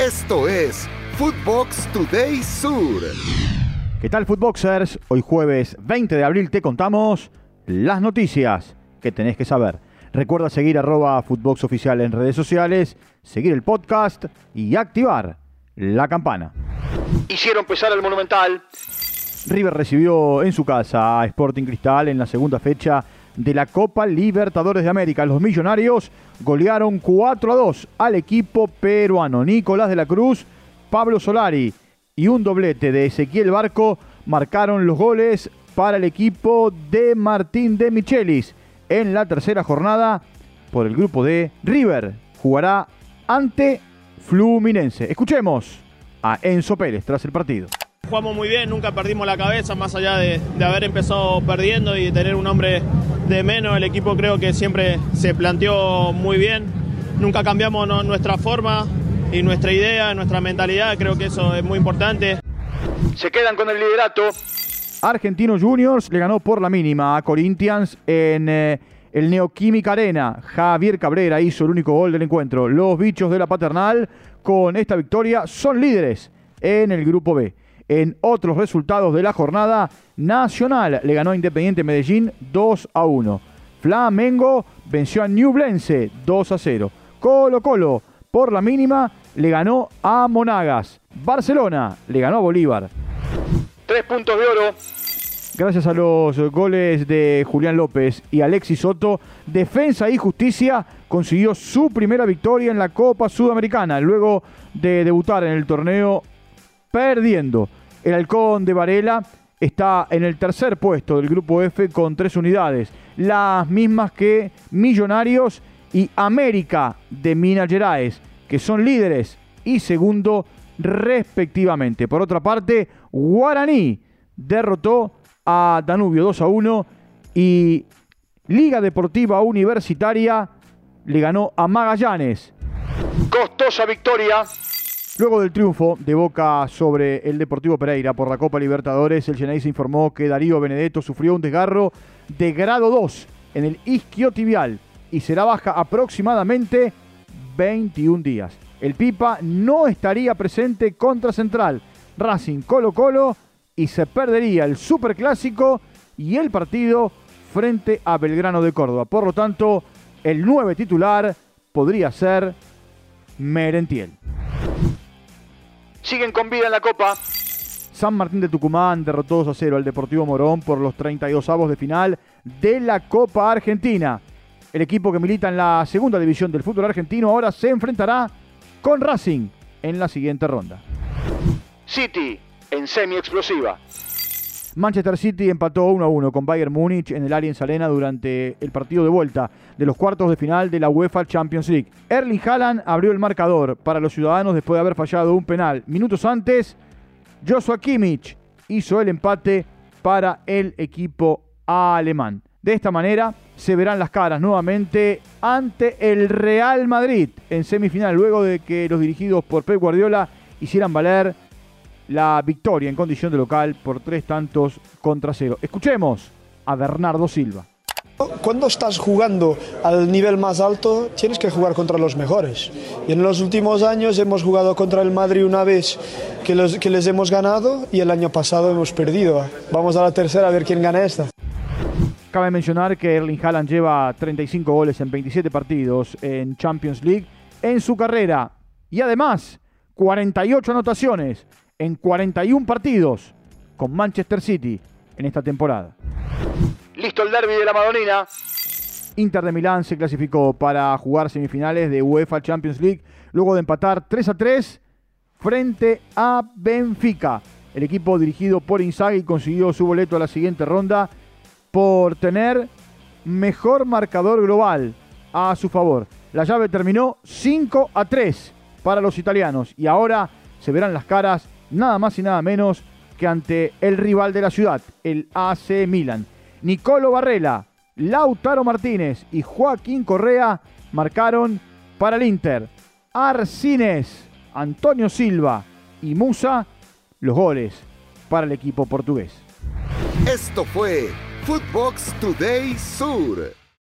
Esto es Footbox Today Sur. ¿Qué tal Footboxers? Hoy jueves 20 de abril te contamos las noticias que tenés que saber. Recuerda seguir arroba Footbox Oficial en redes sociales, seguir el podcast y activar la campana. Hicieron pesar el Monumental. River recibió en su casa a Sporting Cristal en la segunda fecha de la Copa Libertadores de América. Los millonarios golearon 4 a 2 al equipo peruano. Nicolás de la Cruz, Pablo Solari y un doblete de Ezequiel Barco marcaron los goles para el equipo de Martín de Michelis. En la tercera jornada, por el grupo de River, jugará ante Fluminense. Escuchemos a Enzo Pérez tras el partido. Jugamos muy bien, nunca perdimos la cabeza, más allá de, haber empezado perdiendo y tener un hombre de menos. El equipo creo que siempre se planteó muy bien. Nunca cambiamos nuestra forma y nuestra idea, nuestra mentalidad. Creo que eso es muy importante. Se quedan con el liderato. Argentinos Juniors le ganó por la mínima a Corinthians en eh, el Neoquímica Arena. Javier Cabrera hizo el único gol del encuentro. Los bichos de la paternal con esta victoria son líderes en el grupo B. En otros resultados de la jornada, Nacional le ganó a Independiente Medellín 2 a 1. Flamengo venció a Newblense 2 a 0. Colo Colo, por la mínima, le ganó a Monagas. Barcelona le ganó a Bolívar. Tres puntos de oro. Gracias a los goles de Julián López y Alexis Soto, Defensa y Justicia consiguió su primera victoria en la Copa Sudamericana, luego de debutar en el torneo perdiendo. El Halcón de Varela está en el tercer puesto del grupo F con tres unidades, las mismas que Millonarios y América de Minas Gerais, que son líderes y segundo respectivamente. Por otra parte, Guaraní derrotó a Danubio 2 a 1 y Liga Deportiva Universitaria le ganó a Magallanes. Costosa victoria Luego del triunfo de Boca sobre el Deportivo Pereira por la Copa Libertadores, el se informó que Darío Benedetto sufrió un desgarro de grado 2 en el isquiotibial y será baja aproximadamente 21 días. El Pipa no estaría presente contra Central, Racing Colo Colo y se perdería el Superclásico y el partido frente a Belgrano de Córdoba. Por lo tanto, el 9 titular podría ser Merentiel siguen con vida en la Copa. San Martín de Tucumán derrotó 2 a 0 al Deportivo Morón por los 32 avos de final de la Copa Argentina. El equipo que milita en la segunda división del fútbol argentino ahora se enfrentará con Racing en la siguiente ronda. City en semi explosiva. Manchester City empató 1 a 1 con Bayern Múnich en el Allianz Arena durante el partido de vuelta de los cuartos de final de la UEFA Champions League. Erling Haaland abrió el marcador para los ciudadanos después de haber fallado un penal. Minutos antes, Joshua Kimmich hizo el empate para el equipo alemán. De esta manera se verán las caras nuevamente ante el Real Madrid en semifinal luego de que los dirigidos por Pep Guardiola hicieran valer la victoria en condición de local por tres tantos contra cero. Escuchemos a Bernardo Silva. Cuando estás jugando al nivel más alto, tienes que jugar contra los mejores. Y en los últimos años hemos jugado contra el Madrid una vez que, los, que les hemos ganado y el año pasado hemos perdido. Vamos a la tercera a ver quién gana esta. Cabe mencionar que Erling Haaland lleva 35 goles en 27 partidos en Champions League en su carrera y además 48 anotaciones en 41 partidos con Manchester City en esta temporada. Listo el derby de la Madonina. Inter de Milán se clasificó para jugar semifinales de UEFA Champions League luego de empatar 3 a 3 frente a Benfica. El equipo dirigido por Inzaghi consiguió su boleto a la siguiente ronda por tener mejor marcador global a su favor. La llave terminó 5 a 3 para los italianos y ahora se verán las caras nada más y nada menos que ante el rival de la ciudad, el AC Milan. Nicolo Barrela, Lautaro Martínez y Joaquín Correa marcaron para el Inter. Arcines, Antonio Silva y Musa los goles para el equipo portugués. Esto fue Footbox Today Sur.